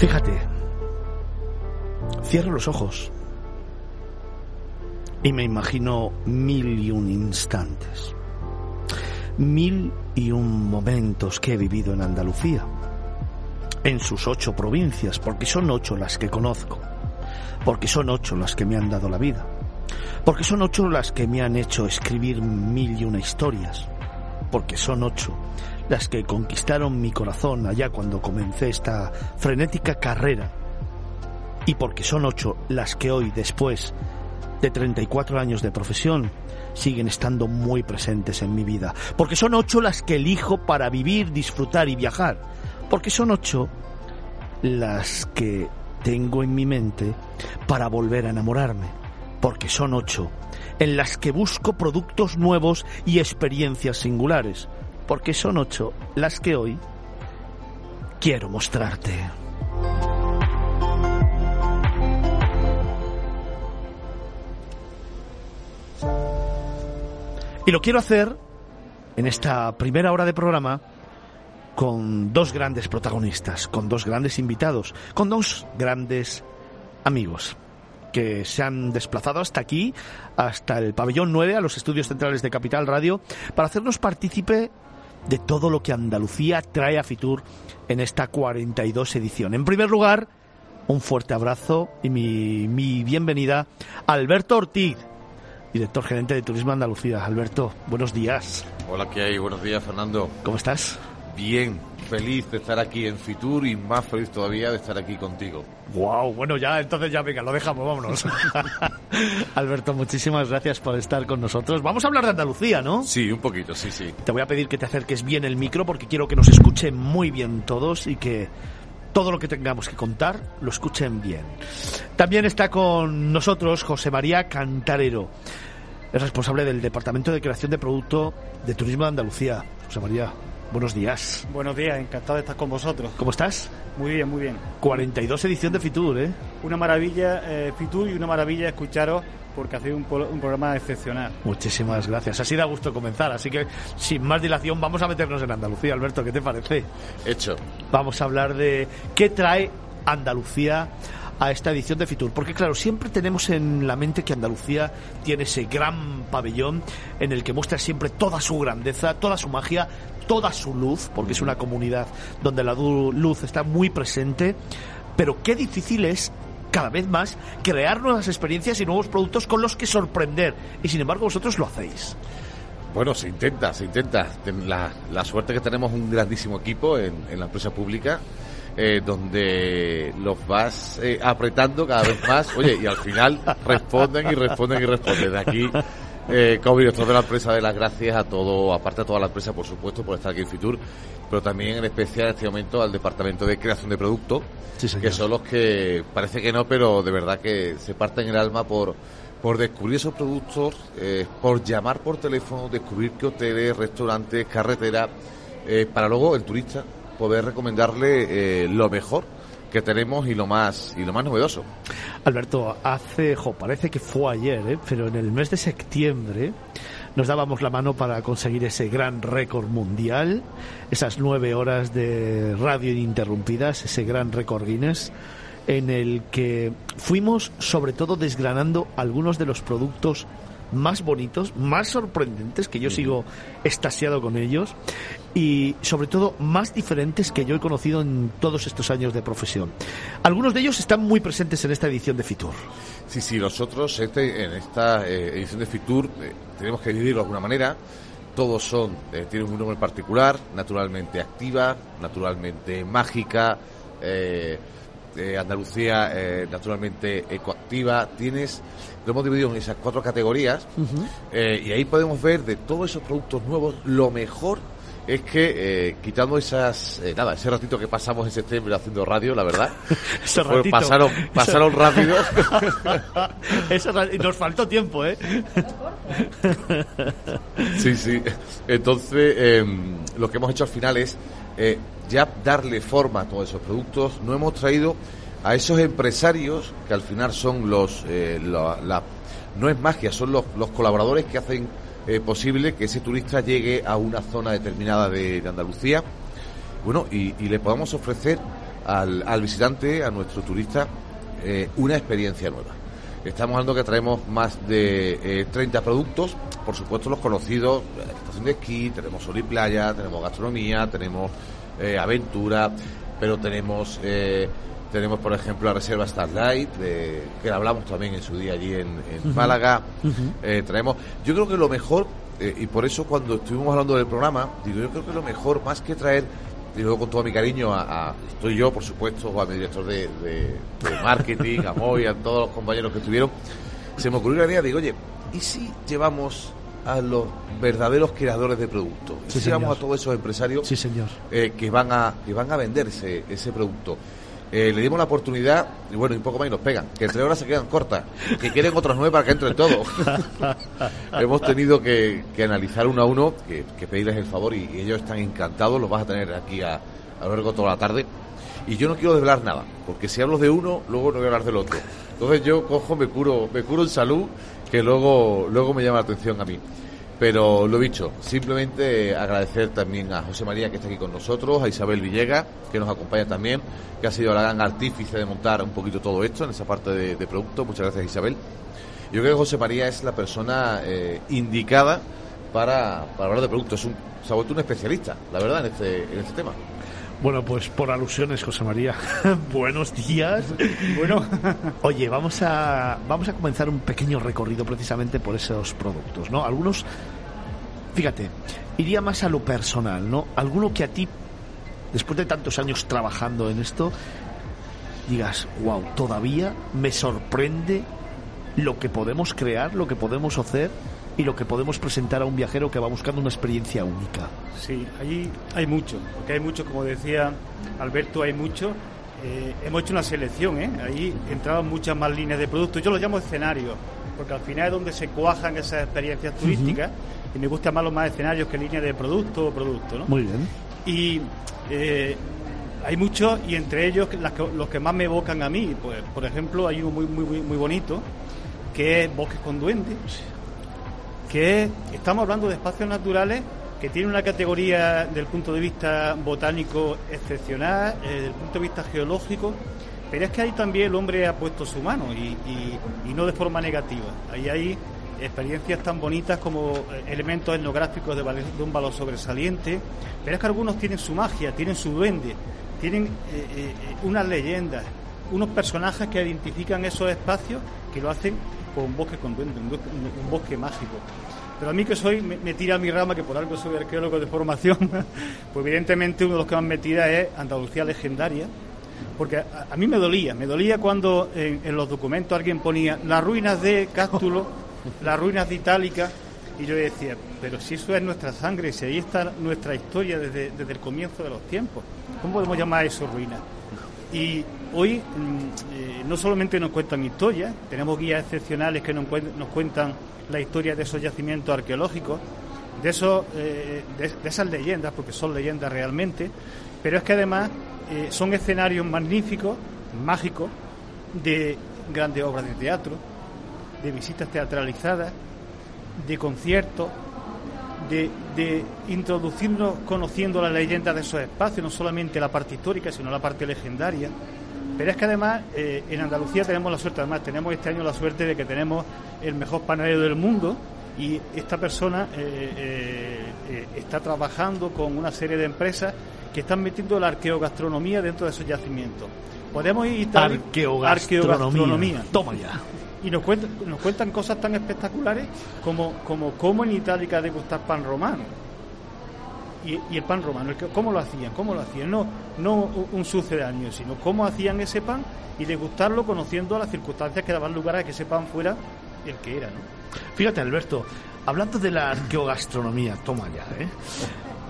Fíjate, cierro los ojos. Y me imagino mil y un instantes, mil y un momentos que he vivido en Andalucía, en sus ocho provincias, porque son ocho las que conozco, porque son ocho las que me han dado la vida, porque son ocho las que me han hecho escribir mil y una historias, porque son ocho las que conquistaron mi corazón allá cuando comencé esta frenética carrera, y porque son ocho las que hoy, después de 34 años de profesión, siguen estando muy presentes en mi vida, porque son ocho las que elijo para vivir, disfrutar y viajar, porque son ocho las que tengo en mi mente para volver a enamorarme, porque son ocho en las que busco productos nuevos y experiencias singulares, porque son ocho las que hoy quiero mostrarte. Y lo quiero hacer en esta primera hora de programa con dos grandes protagonistas, con dos grandes invitados, con dos grandes amigos que se han desplazado hasta aquí, hasta el pabellón 9, a los estudios centrales de Capital Radio, para hacernos partícipe de todo lo que Andalucía trae a Fitur en esta 42 edición. En primer lugar, un fuerte abrazo y mi, mi bienvenida a Alberto Ortiz, director gerente de Turismo Andalucía. Alberto, buenos días. Hola, ¿qué hay? Buenos días, Fernando. ¿Cómo estás? Bien, feliz de estar aquí en Fitur y más feliz todavía de estar aquí contigo. Wow, bueno, ya entonces ya venga, lo dejamos, vámonos. *laughs* Alberto, muchísimas gracias por estar con nosotros. Vamos a hablar de Andalucía, ¿no? Sí, un poquito, sí, sí. Te voy a pedir que te acerques bien el micro porque quiero que nos escuchen muy bien todos y que todo lo que tengamos que contar lo escuchen bien. También está con nosotros José María Cantarero, es responsable del Departamento de Creación de Producto de Turismo de Andalucía. José María, buenos días. Buenos días, encantado de estar con vosotros. ¿Cómo estás? Muy bien, muy bien. 42 edición de Fitur, ¿eh? Una maravilla eh, Fitur y una maravilla escucharos porque ha sido un, un, programa excepcional. Muchísimas gracias. Así da gusto comenzar. Así que, sin más dilación, vamos a meternos en Andalucía. Alberto, ¿qué te parece? Hecho. Vamos a hablar de qué trae Andalucía a esta edición de Fitur. Porque claro, siempre tenemos en la mente que Andalucía tiene ese gran pabellón en el que muestra siempre toda su grandeza, toda su magia, toda su luz, porque es una comunidad donde la luz está muy presente. Pero qué difícil es cada vez más crear nuevas experiencias y nuevos productos con los que sorprender. Y sin embargo vosotros lo hacéis. Bueno, se intenta, se intenta. La, la suerte que tenemos un grandísimo equipo en, en la empresa pública, eh, donde los vas eh, apretando cada vez más. Oye, y al final responden y responden y responden. De aquí, eh, como director de la empresa, de las gracias a todo, aparte a toda la empresa, por supuesto, por estar aquí en Fitur, pero también en especial en este momento al departamento de creación de producto, Sí, que son los que parece que no, pero de verdad que se parten el alma por por descubrir esos productos, eh, por llamar por teléfono, descubrir qué hoteles, restaurantes, carreteras, eh, para luego el turista poder recomendarle eh, lo mejor que tenemos y lo más y lo más novedoso. Alberto, hace, jo, parece que fue ayer, ¿eh? pero en el mes de septiembre nos dábamos la mano para conseguir ese gran récord mundial, esas nueve horas de radio ininterrumpidas, ese gran récord Guinness, en el que fuimos sobre todo desgranando algunos de los productos más bonitos, más sorprendentes, que yo sigo extasiado con ellos, y sobre todo más diferentes que yo he conocido en todos estos años de profesión. Algunos de ellos están muy presentes en esta edición de Fitur. Sí, sí, nosotros este, en esta eh, edición de Fitur eh, tenemos que dividirlo de alguna manera. Todos son, eh, tienen un nombre particular, naturalmente activa, naturalmente mágica, Andalucía naturalmente ecoactiva. Tienes, lo hemos dividido en esas cuatro categorías eh, y ahí podemos ver de todos esos productos nuevos lo mejor es que eh, quitando esas eh, nada ese ratito que pasamos en septiembre haciendo radio la verdad *laughs* Ese fue- ratito. pasaron pasaron rápido *laughs* ra- nos faltó tiempo, ¿eh? Sí, sí. Entonces, eh, lo que hemos hecho al final es ya darle forma a todos esos productos. No hemos traído a esos empresarios que al final son los, eh, no es magia, son los, los colaboradores que hacen eh, posible que ese turista llegue a una zona determinada de, Andalucía, bueno, y, le podamos ofrecer al, visitante, a nuestro turista, eh, una experiencia nueva. Estamos hablando que traemos más de eh, 30 productos, por supuesto los conocidos, la estación de esquí, tenemos sol y playa, tenemos gastronomía, tenemos aventura, pero tenemos tenemos por ejemplo la reserva Starlight, de, que hablamos también en su día allí en, en Málaga. Eh, traemos, yo creo que lo mejor, eh, y por eso cuando estuvimos hablando del programa, digo, yo creo que lo mejor, más que traer, y luego con todo mi cariño, a, a- estoy yo, por supuesto, o a mi director de, de- de marketing, a Moy, a todos los compañeros que estuvieron, se me ocurrió la idea, digo, oye, ¿y si llevamos a los verdaderos creadores de productos? ¿Y Sí, si llevamos señor. a todos esos empresarios Sí, señor. eh, que van a que van a vender ese, ese producto. Eh, le dimos la oportunidad y bueno, y un poco más y nos pegan. Que tres horas se quedan cortas. Que quieren otras nueve para que entren todos. *laughs* Hemos tenido que, que analizar uno a uno, que, que pedirles el favor y, y ellos están encantados. Los vas a tener aquí a, a lo largo de toda la tarde. Y yo no quiero desvelar nada, porque si hablo de uno, luego no voy a hablar del otro. Entonces yo cojo, me curo, me curo en salud, que luego, luego me llama la atención a mí. Pero lo dicho, simplemente agradecer también a José María que está aquí con nosotros, a Isabel Villegas, que nos acompaña también, que ha sido la gran artífice de montar un poquito todo esto en esa parte de, de producto. Muchas gracias Isabel. Yo creo que José María es la persona eh, indicada para, para hablar de productos. Es un, se ha vuelto un especialista, la verdad, en este, en este tema. Bueno, pues por alusiones, José María. *laughs* Buenos días. Bueno, *laughs* Oye, vamos a vamos a comenzar un pequeño recorrido precisamente por esos productos, ¿no? Algunos, fíjate, iría más a lo personal, ¿no? Alguno que a ti, después de tantos años trabajando en esto, digas, wow, todavía me sorprende lo que podemos crear, lo que podemos hacer y lo que podemos presentar a un viajero que va buscando una experiencia única. sí, allí hay mucho, porque hay mucho, como decía Alberto, hay mucho. Eh, hemos hecho una selección, ¿eh? Ahí entraban muchas más líneas de productos. Yo los llamo escenarios, porque al final es donde se cuajan esas experiencias turísticas y me gustan más los más escenarios que líneas de producto o producto, ¿no? Muy bien. Y eh, hay muchos, y entre ellos las que- los que más me evocan a mí, pues por ejemplo, hay uno muy, muy, muy, bonito, que es Bosques con Duendes, que es- estamos hablando de espacios naturales que tienen una categoría del punto de vista botánico excepcional, eh, desde el punto de vista geológico, pero es que ahí también el hombre ha puesto su mano y, no de forma negativa. Ahí hay experiencias tan bonitas como eh, elementos etnográficos de, de un valor sobresaliente, pero es que algunos tienen su magia, tienen su duende, tienen eh, eh, unas leyendas, unos personajes que identifican esos espacios que lo hacen con un bosque con duende, un bosque, un bosque mágico. Pero a mí que soy, me, me tira mi rama, que por algo soy arqueólogo de formación, *laughs* pues evidentemente uno de los que más me tira es Andalucía legendaria, porque a, a mí me dolía, me dolía cuando en, en los documentos alguien ponía las ruinas de Cástulo, *laughs* las ruinas de Itálica, y yo decía, pero si eso es nuestra sangre, si ahí está nuestra historia desde, desde el comienzo de los tiempos, ¿cómo podemos llamar a eso ruinas? Y hoy mm, eh, no solamente nos cuentan historias, tenemos guías excepcionales que nos, nos cuentan la historia de esos yacimientos arqueológicos, de, esos, eh, de, de esas leyendas, porque son leyendas realmente, pero es que además eh, son escenarios magníficos, mágicos, de grandes obras de teatro, de visitas teatralizadas, de conciertos, de, introducirnos conociendo la leyenda de esos espacios, no solamente la parte histórica, sino la parte legendaria. Pero es que además eh, en Andalucía tenemos la suerte, además tenemos este año la suerte de que tenemos el mejor panadero del mundo y esta persona eh, está trabajando con una serie de empresas que están metiendo la arqueogastronomía dentro de esos yacimientos. Podemos ir tal- Arqueogastronomía. arqueogastronomía. Toma ya. Y nos cuentan, nos cuentan cosas tan espectaculares como, como cómo en Itálica degustar pan romano. Y, y el pan romano, ¿cómo lo hacían? ¿Cómo lo hacían? No, no un- un sucedáneo, sino cómo hacían ese pan y degustarlo conociendo las circunstancias que daban lugar a que ese pan fuera el que era, ¿no? Fíjate, Alberto, hablando de la arqueogastronomía, toma ya, ¿eh?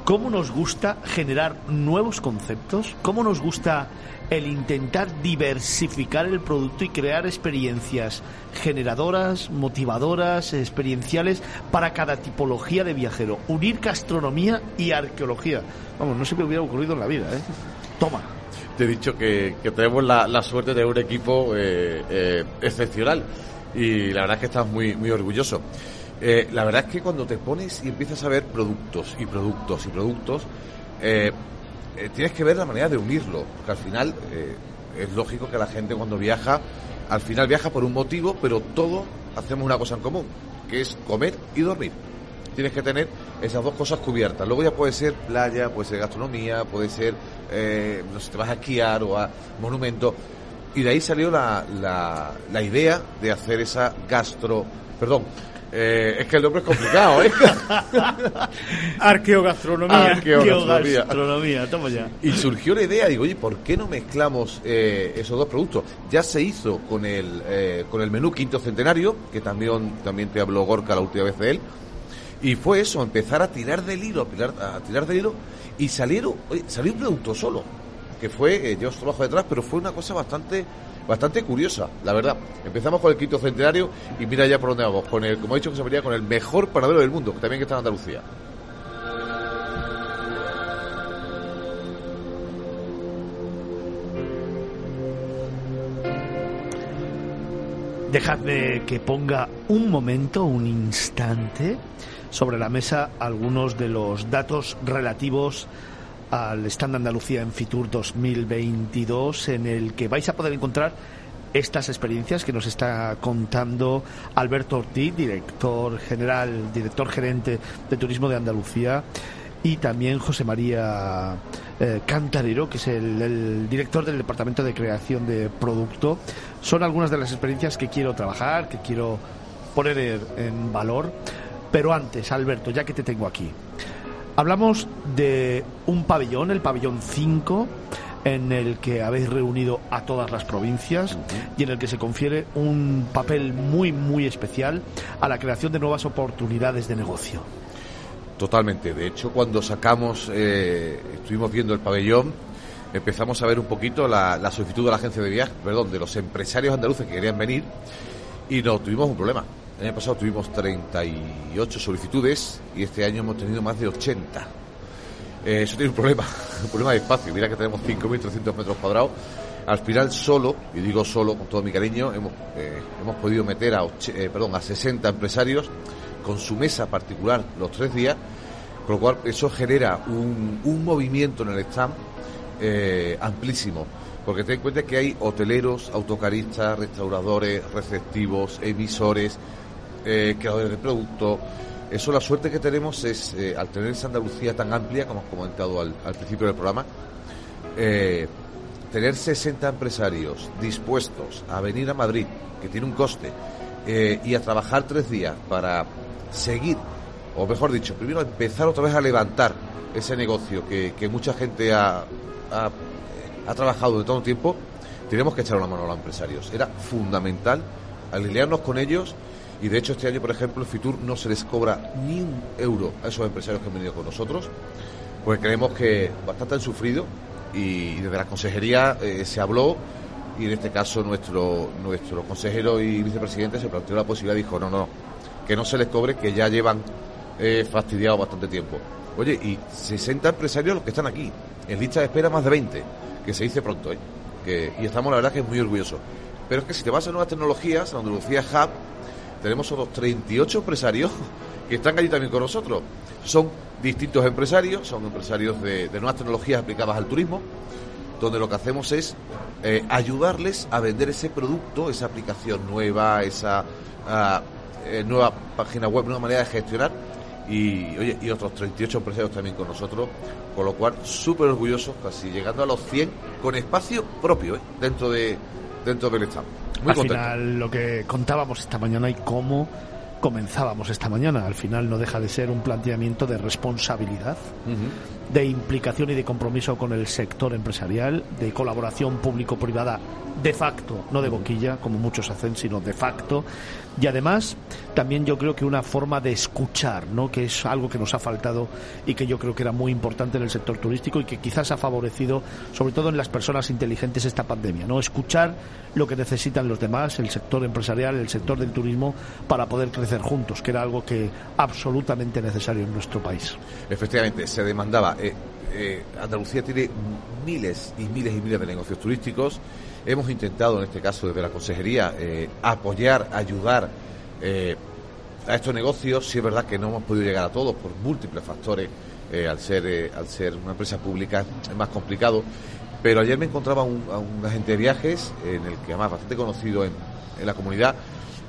¿Cómo nos gusta generar nuevos conceptos? ¿Cómo nos gusta el intentar diversificar el producto y crear experiencias generadoras, motivadoras, experienciales para cada tipología de viajero? Unir gastronomía y arqueología. Vamos, no se me hubiera ocurrido en la vida, ¿eh? Toma. Te he dicho que, que tenemos la, la suerte de un equipo eh, eh, excepcional y la verdad es que estás muy, muy orgulloso. Eh, la verdad es que cuando te pones y empiezas a ver productos y productos y productos, eh, eh, tienes que ver la manera de unirlo, porque al final eh, es lógico que la gente cuando viaja, al final viaja por un motivo, pero todos hacemos una cosa en común, que es comer y dormir. Tienes que tener esas dos cosas cubiertas. Luego ya puede ser playa, puede ser gastronomía, puede ser, no sé, te vas a esquiar o a monumento. Y de ahí salió la, la, la idea de hacer esa gastro, perdón, eh, es que el nombre es complicado, ¿eh? *laughs* Arqueogastronomía. Arqueogastronomía. Gastronomía, toma ya. Y surgió la idea, digo, oye, ¿por qué no mezclamos eh, esos dos productos? Ya se hizo con el, eh, con el menú quinto centenario, que también, también te habló Gorka la última vez de él. Y fue eso, empezar a tirar del hilo, a tirar, a tirar del hilo, y salieron, oye, salió un producto solo, que fue, eh, yo trabajo detrás, pero fue una cosa bastante bastante curiosa, la verdad. Empezamos con el quinto centenario y mira ya por dónde vamos, con el, como he dicho, que se venía con el mejor panadero del mundo, que también está en Andalucía. Dejadme que ponga un momento, un instante, sobre la mesa algunos de los datos relativos al stand Andalucía en Fitur 2022, en el que vais a poder encontrar estas experiencias que nos está contando Alberto Ortiz, director general, director gerente de Turismo de Andalucía, y también José María eh, Cantarero, que es el, el, director del Departamento de Creación de Producto. Son algunas de las experiencias que quiero trabajar, que quiero poner en valor. Pero antes, Alberto, ya que te tengo aquí, hablamos de un pabellón, el pabellón 5, en el que habéis reunido a todas las provincias y en el que se confiere un papel muy, muy especial a la creación de nuevas oportunidades de negocio. Totalmente. De hecho, cuando sacamos, eh, estuvimos viendo el pabellón, empezamos a ver un poquito la, la, solicitud de la agencia de viajes, perdón, de los empresarios andaluces que querían venir y no tuvimos un problema. El año pasado tuvimos 38 solicitudes y este año hemos tenido más de 80. Eh, eso tiene un problema, *laughs* un problema de espacio. Mira que tenemos 5.300 metros cuadrados. Al final solo, y digo solo con todo mi cariño, hemos, eh, hemos podido meter a, eh, perdón, a 60 empresarios con su mesa particular los tres días, con lo cual eso genera un, un movimiento en el stand amplísimo. Porque ten en cuenta que hay hoteleros, autocaristas, restauradores, receptivos, emisores, eh, creadores de producto. Eso la suerte que tenemos es, eh, al tener esa Andalucía tan amplia, como hemos comentado al, principio del programa, eh, tener 60 empresarios dispuestos a venir a Madrid, que tiene un coste, eh, y a trabajar tres días para seguir, o mejor dicho, primero empezar otra vez a levantar ese negocio que, que mucha gente ha, ha, ha, trabajado de todo tiempo, tenemos que echar una mano a los empresarios. Era fundamental alinearnos con ellos y de hecho este año, por ejemplo, en Fitur no se les cobra ni un euro a esos empresarios que han venido con nosotros, pues creemos que bastante han sufrido y desde la consejería eh, se habló y en este caso nuestro nuestro consejero y vicepresidente se planteó la posibilidad dijo no no que no se les cobre que ya llevan eh, fastidiado bastante tiempo oye y 60 empresarios los que están aquí en lista de espera más de 20 que se dice pronto ¿eh? y estamos la verdad que muy orgullosos pero es que si te vas a nuevas tecnologías a Andalucía Hub tenemos otros 38 empresarios que están allí también con nosotros son distintos empresarios, son empresarios de, nuevas tecnologías aplicadas al turismo, donde lo que hacemos es eh, ayudarles a vender ese producto, esa aplicación nueva, esa uh, eh, nueva página web, nueva manera de gestionar. Y, oye, y otros 38 empresarios también con nosotros, con lo cual súper orgullosos, casi llegando a los 100 con espacio propio ¿eh? dentro de dentro del stand. Muy Al contento. final, lo que contábamos esta mañana y cómo comenzábamos esta mañana. Al final no deja de ser un planteamiento de responsabilidad, uh -huh. de implicación y de compromiso con el sector empresarial, de colaboración público-privada de facto, no de boquilla, como muchos hacen, sino de facto. Y además, también yo creo que una forma de escuchar, ¿no? que es algo que nos ha faltado y que yo creo que era muy importante en el sector turístico y que quizás ha favorecido, sobre todo en las personas inteligentes, esta pandemia. ¿no? Escuchar lo que necesitan los demás, el sector empresarial, el sector del turismo, para poder crecer juntos, que era algo que absolutamente necesario en nuestro país. Efectivamente, se demandaba. Eh, eh, Andalucía tiene miles y miles y miles de negocios turísticos. Hemos intentado, en este caso, desde la Consejería, eh, apoyar, ayudar a estos negocios. Sí es verdad que no hemos podido llegar a todos por múltiples factores al, ser, al ser una empresa pública es más complicado. Pero ayer me encontraba un, agente de viajes, en el que además bastante conocido en la comunidad,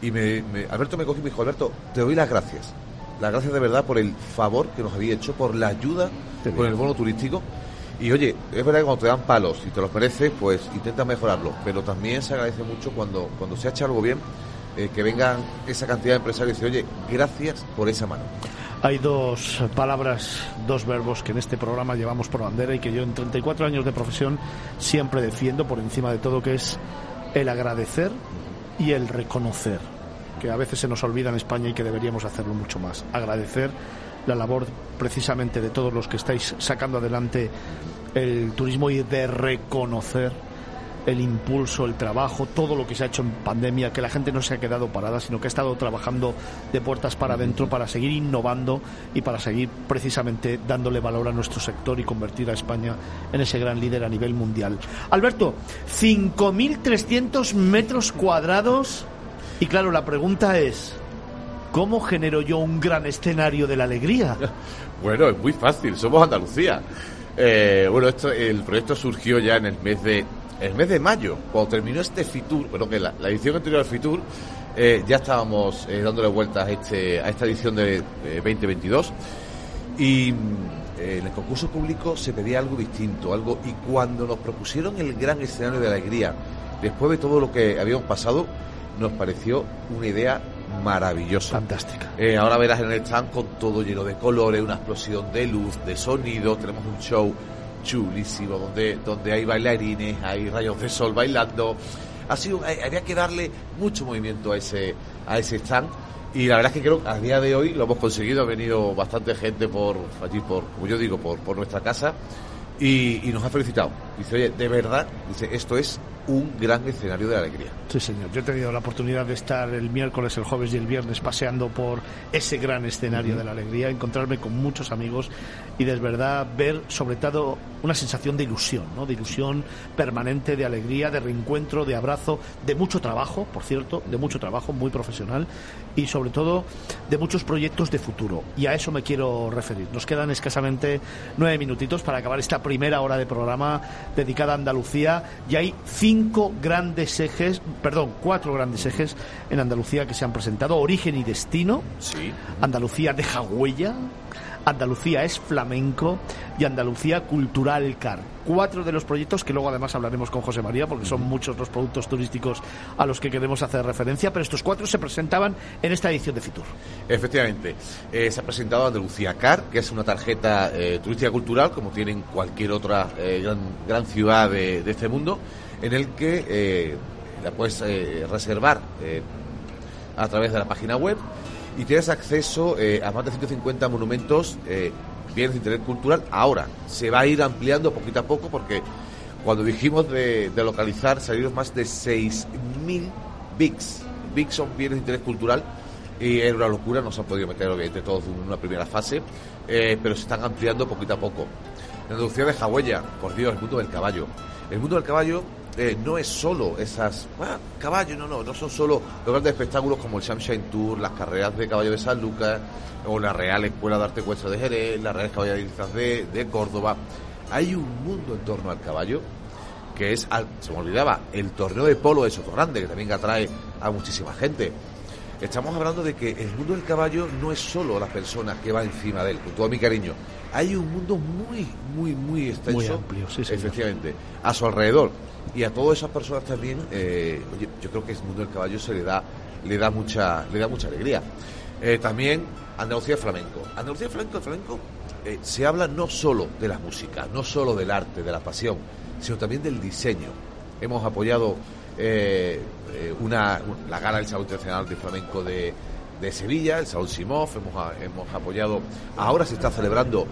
y me, me- Alberto me cogió y me dijo, Alberto, te doy las gracias. Las gracias de verdad por el favor que nos había hecho, por la ayuda Qué con el bono turístico. Y oye, es verdad que cuando te dan palos y te los mereces, pues intenta mejorarlo. Pero también se agradece mucho cuando, cuando se ha hecho algo bien, eh, que vengan esa cantidad de empresarios y oye, gracias por esa mano. Hay dos palabras, dos verbos que en este programa llevamos por bandera y que yo en 34 años de profesión siempre defiendo por encima de todo, que es el agradecer y el reconocer, que a veces se nos olvida en España y que deberíamos hacerlo mucho más. Agradecer la labor precisamente de todos los que estáis sacando adelante el turismo y de reconocer el impulso, el trabajo, todo lo que se ha hecho en pandemia, que la gente no se ha quedado parada, sino que ha estado trabajando de puertas para adentro para seguir innovando y para seguir precisamente dándole valor a nuestro sector y convertir a España en ese gran líder a nivel mundial. Alberto, 5.300 metros cuadrados y claro, la pregunta es, ¿cómo genero yo un gran escenario de la alegría? *laughs* Bueno, es muy fácil, somos Andalucía. Eh, bueno, el proyecto surgió ya en el mes de el mes de mayo, cuando terminó este Fitur, bueno, que la, la edición anterior al Fitur, eh, ya estábamos eh, dándole vueltas a, este, a esta edición de eh, 2022 y mm, eh, en el concurso público se pedía algo distinto, algo y cuando nos propusieron el gran escenario de alegría, después de todo lo que habíamos pasado, nos pareció una idea maravillosa. Fantástica. Eh, ahora verás en el stand con todo lleno de colores, una explosión de luz, de sonido. Tenemos un show chulísimo donde, donde hay bailarines, hay rayos de sol bailando. Ha sido, hay- había que darle mucho movimiento a ese, a ese stand. Y la verdad es que creo que a día de hoy lo hemos conseguido. Ha venido bastante gente por allí, por, como yo digo, por, por nuestra casa. Y, y nos ha felicitado. Dice, oye, de verdad, dice, esto es un gran escenario de alegría. Sí, señor. Yo he tenido la oportunidad de estar el miércoles, el jueves y el viernes paseando por ese gran escenario de la alegría, encontrarme con muchos amigos y de verdad ver sobre todo una sensación de ilusión, ¿no? De ilusión permanente, de alegría, de reencuentro, de abrazo, de mucho trabajo, por cierto, de mucho trabajo muy profesional y sobre todo de muchos proyectos de futuro. Y a eso me quiero referir. Nos quedan escasamente nueve minutitos para acabar esta primera hora de programa dedicada a Andalucía y hay cinco grandes ejes, perdón, cuatro grandes ejes en Andalucía que se han presentado. Origen y destino, Sí. Andalucía deja huella, Andalucía es flamenco y Andalucía cultural car. Cuatro de los proyectos que luego además hablaremos con José María porque son muchos los productos turísticos a los que queremos hacer referencia, pero estos cuatro se presentaban en esta edición de Fitur. Efectivamente, eh, se ha presentado Andalucía Car, que es una tarjeta eh, turística cultural, como tienen cualquier otra eh, gran, gran ciudad de, de este mundo, en el que eh, la puedes eh, reservar eh, a través de la página web y tienes acceso eh, a más de 150 monumentos, eh, bienes de interés cultural. Ahora, se va a ir ampliando poquito a poco porque cuando dijimos de, de localizar salieron más de 6.000 BICs. BICs son bienes de interés cultural y era una locura, no se han podido meter obviamente todos en una primera fase, eh, pero se están ampliando poquito a poco. La Andalucía de Hawaiia, por Dios, el mundo del caballo. El mundo del caballo eh, no es solo esas ah, caballos, no, no, no son solo los grandes espectáculos como el Sunshine Tour, las carreras de caballo de San Lucas, o la Real Escuela de Arte Ecuestre de Jerez, las Reales Caballerizas de, de Córdoba. Hay un mundo en torno al caballo que es, al- se me olvidaba, el torneo de polo de Sotogrande, que también atrae a muchísima gente. Estamos hablando de que el mundo del caballo no es solo la persona que va encima de él, con todo mi cariño. Hay un mundo muy, muy, muy extenso. Muy amplio, sí, señor. Efectivamente, a su alrededor. Y a todas esas personas también, eh, oye, yo creo que el mundo del caballo se le da, le da mucha, le da mucha alegría. Eh, también Andalucía Flamenco. Andalucía Flamenco, flamenco, eh, se habla no solo de la música, no solo del arte, de la pasión, sino también del diseño. Hemos apoyado eh, una, la gala del Salón Internacional de Flamenco de, de Sevilla, el Salón Simov, hemos, hemos apoyado, ahora se está celebrando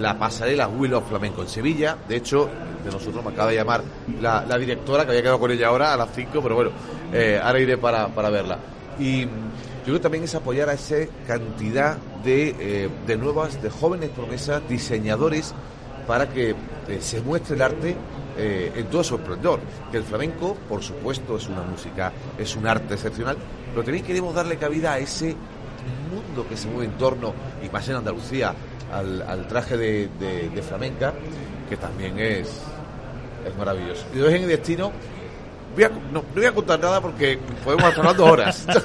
la pasarela Will of Flamenco en Sevilla, de hecho, de nosotros me acaba de llamar la, directora, que había quedado con ella ahora a las 5, pero bueno, eh, ahora iré para, para verla. Y yo creo que también es apoyar a esa cantidad de, eh, de nuevas, de jóvenes promesas, diseñadores, para que eh, se muestre el arte eh, en todo su. Que el flamenco, por supuesto, es una música, es un arte excepcional, pero también queremos darle cabida a ese mundo que se mueve en torno, y más en Andalucía, al, traje de, de- de flamenca, que también es, es maravilloso. Y de origen y destino, no, voy a contar nada porque podemos estar hablando horas. *laughs*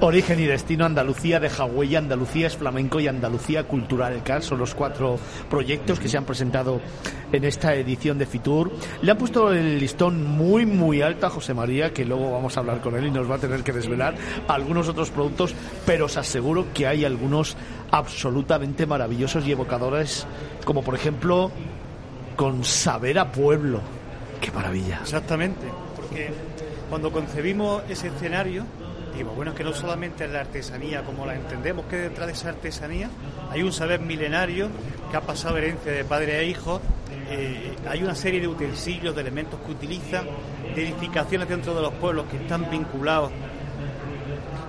Origen y destino, Andalucía de Hawái, Andalucía es flamenco y Andalucía cultural. CAR son los cuatro proyectos que se han presentado en esta edición de Fitur. Le han puesto el listón muy, muy alto a José María, que luego vamos a hablar con él y nos va a tener que desvelar algunos otros productos, pero os aseguro que hay algunos absolutamente maravillosos y evocadores, como por ejemplo con Saber a Pueblo. ¡Qué maravilla! Exactamente, porque cuando concebimos ese escenario, digo, bueno, es que no solamente es la artesanía como la entendemos, que detrás de esa artesanía hay un saber milenario que ha pasado herencia de padre a hijo, eh, hay una serie de utensilios, de elementos que utilizan, de edificaciones dentro de los pueblos que están vinculados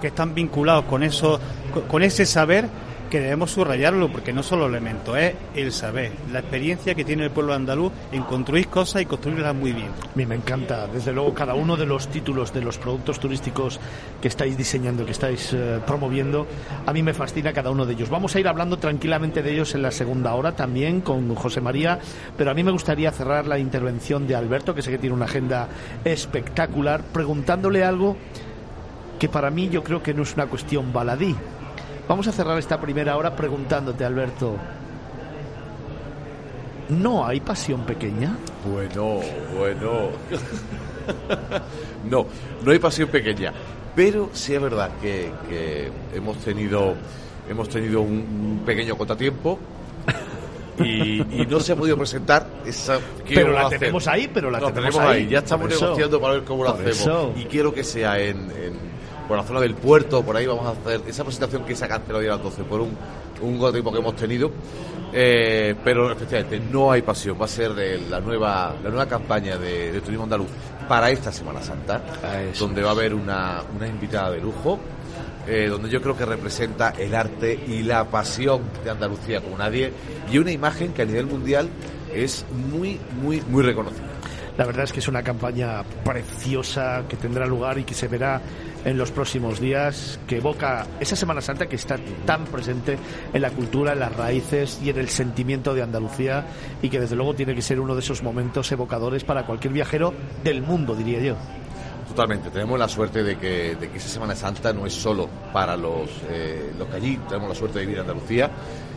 que están vinculados con eso, con- con ese saber que debemos subrayarlo, porque no solo elementos, es el saber, la experiencia que tiene el pueblo andaluz en construir cosas y construirlas muy bien. A mí me encanta, desde luego, cada uno de los títulos de los productos turísticos que estáis diseñando, que estáis eh, promoviendo. A mí me fascina cada uno de ellos. Vamos a ir hablando tranquilamente de ellos en la segunda hora también con José María, pero a mí me gustaría cerrar la intervención de Alberto, que sé que tiene una agenda espectacular, preguntándole algo que para mí yo creo que no es una cuestión baladí. Vamos a cerrar esta primera hora preguntándote, Alberto, ¿no hay pasión pequeña? Bueno, bueno. *laughs* no, no hay pasión pequeña. Pero sí es verdad que, que hemos tenido hemos tenido un, un pequeño contratiempo *laughs* y, y no se ha podido presentar esa ¿qué Pero la hacer? tenemos ahí, pero la tenemos tenemos ahí. ahí. Ya estamos negociando para ver cómo lo hacemos. eso. Y quiero que sea en, en- por la zona del puerto, por ahí vamos a hacer esa presentación que se ha cancelado hoy a las 12 por un, un que hemos tenido. Eh, pero efectivamente no hay pasión. Va a ser la nueva la nueva campaña de, de turismo andaluz para esta Semana Santa, eso donde va a haber una, una invitada de lujo, eh, donde yo creo que representa el arte y la pasión de Andalucía como nadie y una imagen que a nivel mundial es muy muy muy reconocida. La verdad es que es una campaña preciosa que tendrá lugar y que se verá en los próximos días, que evoca esa Semana Santa que está tan presente en la cultura, en las raíces y en el sentimiento de Andalucía y que desde luego tiene que ser uno de esos momentos evocadores para cualquier viajero del mundo, diría yo. Totalmente, tenemos la suerte de que, esa Semana Santa no es solo para los, eh, los que allí tenemos la suerte de vivir en Andalucía,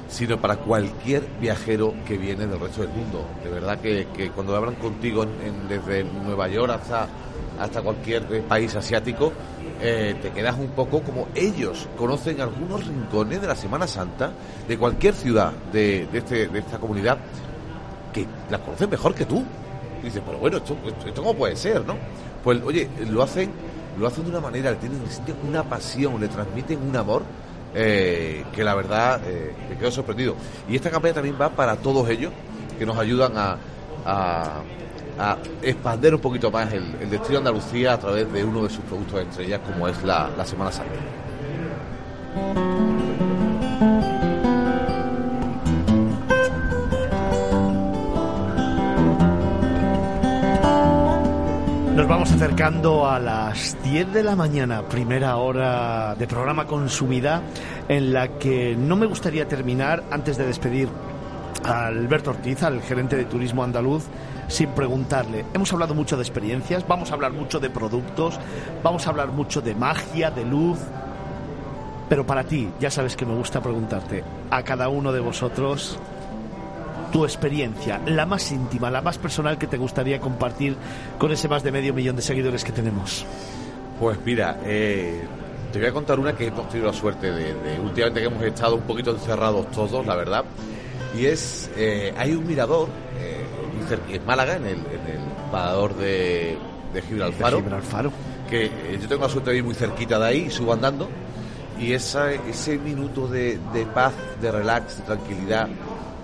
sino para cualquier viajero que viene del resto del mundo. De verdad que, cuando hablan contigo desde Nueva York hasta, hasta cualquier eh, país asiático, eh, te quedas un poco como ellos conocen algunos rincones de la Semana Santa de cualquier ciudad de, de, este, de esta comunidad que las conocen mejor que tú. Dices, pero bueno, esto, esto, cómo puede ser, ¿no? Pues oye, lo hacen, lo hacen de una manera, le tienen una pasión, le transmiten un amor eh, que la verdad eh, me quedo sorprendido. Y esta campaña también va para todos ellos que nos ayudan a, a expandir un poquito más el, destino de Andalucía a través de uno de sus productos estrellas como es la, la Semana Santa. Nos vamos acercando a las 10 de la mañana, primera hora de programa consumida, en la que no me gustaría terminar antes de despedir Alberto Ortiz, al gerente de turismo andaluz, sin preguntarle. Hemos hablado mucho de experiencias, vamos a hablar mucho de productos, vamos a hablar mucho de magia, de luz. Pero para ti, ya sabes que me gusta preguntarte a cada uno de vosotros tu experiencia, la más íntima, la más personal que te gustaría compartir con ese más de medio millón de seguidores que tenemos. Pues mira, eh, te voy a contar una que hemos tenido la suerte de, de últimamente que hemos estado un poquito encerrados todos, la verdad. Y es, eh, hay un mirador eh, en Málaga, en el, en el parador de, de Gibraltar, De Gibralfaro. que eh, yo tengo la suerte de ir muy cerquita de ahí y subo andando. Y esa, ese minuto de, de paz, de relax, de tranquilidad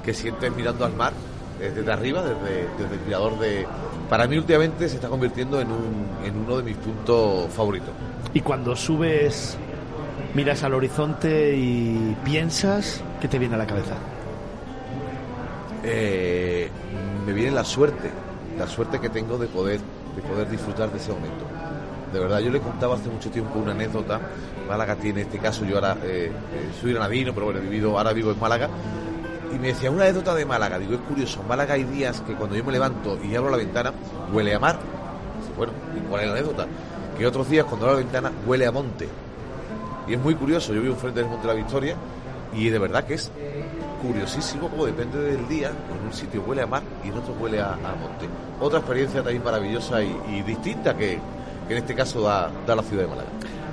que sientes mirando al mar desde arriba, desde, desde el mirador de... Para mí últimamente se está convirtiendo en, un, en uno de mis puntos favoritos. Y cuando subes, miras al horizonte y piensas, ¿qué te viene a la cabeza? Eh, me viene la suerte, la suerte que tengo de poder, de poder disfrutar de ese momento. de verdad. Yo le contaba hace mucho tiempo una anécdota. Málaga tiene este caso, yo ahora eh, eh, soy granadino, pero bueno, he vivido, ahora vivo en Málaga. Y me decía, una anécdota de Málaga. Digo, es curioso, en Málaga hay días que cuando yo me levanto y abro la ventana, huele a mar. Bueno, ¿y cuál es la anécdota? Que otros días cuando abro la ventana, huele a monte. Y es muy curioso, yo vivo enfrente del Monte de la Victoria y de verdad que es curiosísimo como depende del día, en un sitio huele a mar y en otro huele a, a monte. Otra experiencia también maravillosa y, y distinta que, que, en este caso da, da la ciudad de Málaga.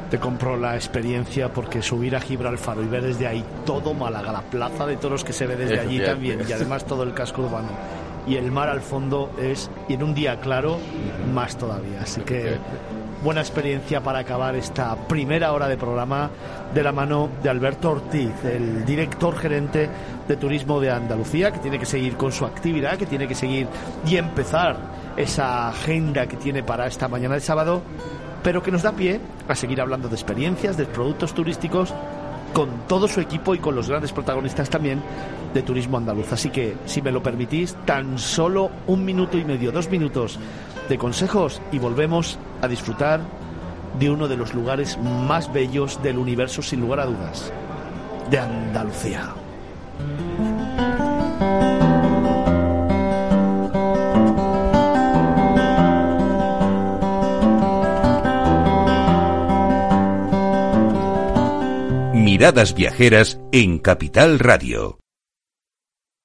Te compro la experiencia porque subir a Gibralfaro y ver desde ahí todo Málaga, la plaza de toros que se ve desde allí también y además todo el casco urbano y el mar al fondo es, y en un día claro, más todavía. Así que buena experiencia para acabar esta primera hora de programa de la mano de Alberto Ortiz, el director gerente de turismo de Andalucía, que tiene que seguir con su actividad, que tiene que seguir y empezar esa agenda que tiene para esta mañana de sábado, pero que nos da pie a seguir hablando de experiencias, de productos turísticos con todo su equipo y con los grandes protagonistas también de Turismo Andaluz. Así que, si me lo permitís, tan solo un minuto y medio, dos minutos de consejos y volvemos a disfrutar de uno de los lugares más bellos del universo, sin lugar a dudas, de Andalucía. Miradas Viajeras en Capital Radio.